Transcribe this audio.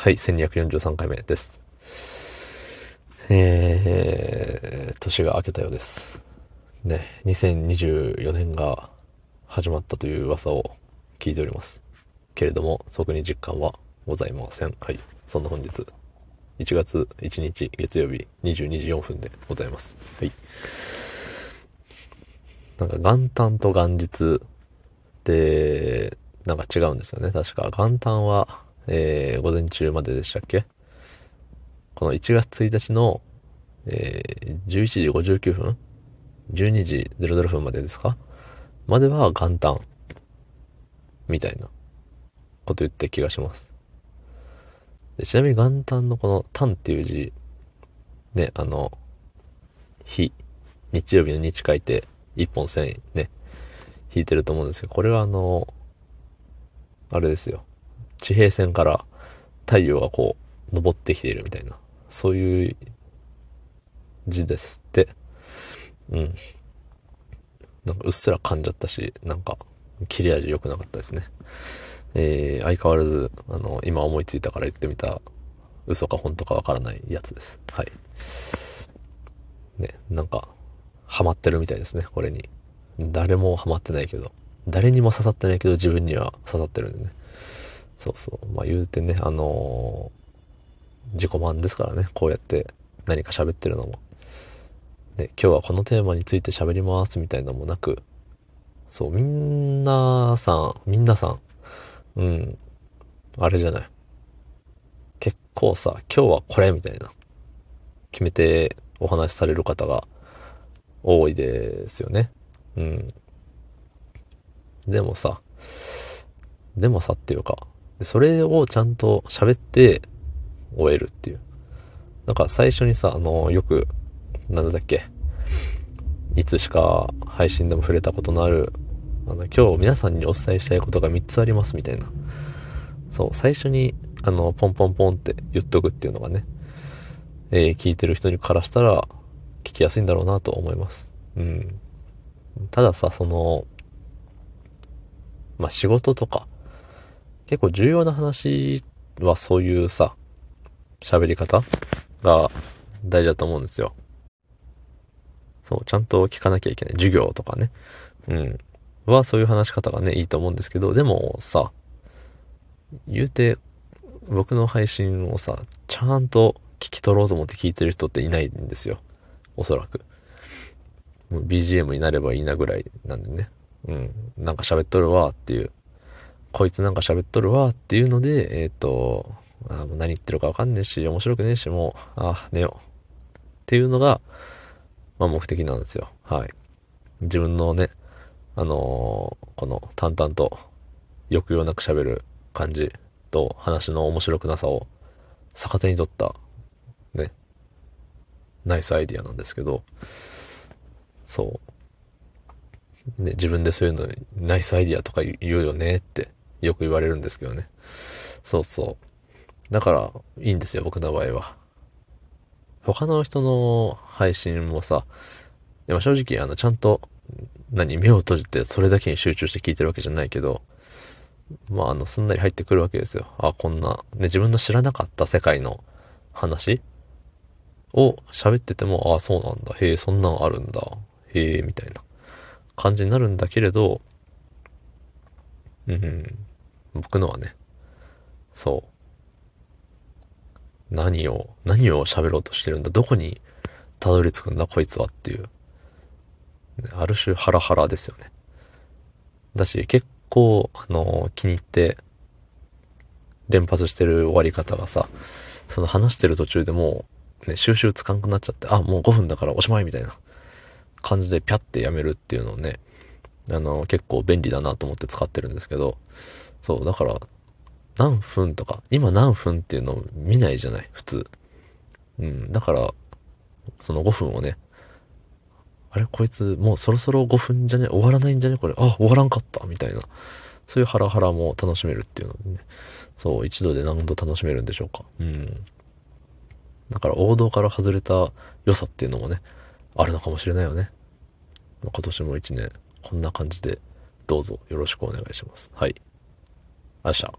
はい、1243回目です。えー、年が明けたようです。ね、2024年が始まったという噂を聞いております。けれども、特に実感はございません。はい、そんな本日、1月1日月曜日22時4分でございます。はい。なんか元旦と元日で、なんか違うんですよね。確か元旦は、えー、午前中まででしたっけ？この1月1日の、えー、11時59分 ?12 時00分までですか？までは元旦。みたいなこと言って気がします。でちなみに元旦のこの旦っていう字、ね、あの、日、日曜日の日書いて、一本線ね、引いてると思うんですけど、これはあの、あれですよ。地平線から太陽がこう、昇ってきているみたいな、そういう字ですって。うん。なんかうっすら噛んじゃったし、なんか、切れ味良くなかったですね。えー、相変わらず、あの、今思いついたから言ってみた、嘘か本当かわからないやつです。はい。ね、なんか、ハマってるみたいですね、これに。誰もハマってないけど、誰にも刺さってないけど自分には刺さってるんでね。そうそう。まあ言うてね、あのー自己満ですからね、こうやって何か喋ってるのも。ね、今日はこのテーマについて喋りますみたいなのもなく、そう、みんなさん、みんなさん、うん、あれじゃない。結構さ、今日はこれみたいな、決めてお話しされる方が多いですよね。うん。でもさ、でもさっていうか、でそれをちゃんと喋って終えるっていう。なんか最初にさ、あの、よく、なんだっけ、いつしか配信でも触れたことのある、あの、今日皆さんにお伝えしたいことが3つありますみたいな。そう、最初に、あの、ポンポンポンって言っとくっていうのがね、えー聞いてる人にからしたら、聞きやすいんだろうなと思います。うん。たださ、その、まあ、仕事とか、結構重要な話はそういうさ、喋り方が大事だと思うんですよ。そう、ちゃんと聞かなきゃいけない。授業とかね。うん。はそういう話し方がね、いいと思うんですけど、でもさ、言うて、僕の配信をさ、ちゃんと聞き取ろうと思って聞いてる人っていないんですよ。おそらく。BGM になればいいなぐらいなんでね。うん。なんか喋っとるわっていう。こいつなんか喋っとるわっていうので、えっ、と、あ何言ってるかわかんねえし、面白くねえし、もう、あ寝よう。っていうのが、まあ目的なんですよ。はい。自分のね、あのーこの淡々と抑揚なく喋る感じと話の面白くなさを逆手に取った、ね、ナイスアイディアなんですけど、そう。ね、自分でそういうの、ナイスアイディアとか言うよねってよく言われるんですけどね。そうそう。だから、いいんですよ、僕の場合は。他の人の配信もさ、でも正直、あの、ちゃんと、何、目を閉じてそれだけに集中して聞いてるわけじゃないけど、まあ、あの、すんなり入ってくるわけですよ。あ、こんな、ね、自分の知らなかった世界の話を喋ってても、あ、そうなんだ。へえ、そんなんあるんだ。へえ、みたいな感じになるんだけれど、うん、僕のはね、そう。何を、何を喋ろうとしてるんだ？どこにたどり着くんだこいつはっていう。ある種ハラハラですよね。だし、結構、あの、気に入って、連発してる終わり方がさ、その話してる途中でもう、ね、収集つかんくなっちゃって、あ、もう5分だからおしまいみたいな感じでピャってやめるっていうのをね、あの、結構便利だなと思って使ってるんですけど、そう、だから、何分とか、今何分っていうのを見ないじゃない、普通。うん、だから、その5分をね、あれ？こいつもうそろそろ5分じゃね？終わらないんじゃね？これ？あ、終わらんかったみたいな。そういうハラハラも楽しめるっていうのでね。そう、一度で何度楽しめるんでしょうか。うん。だから王道から外れた良さっていうのもね、あるのかもしれないよね。ま今年も一年、こんな感じで、どうぞよろしくお願いします。はい。あしゃ。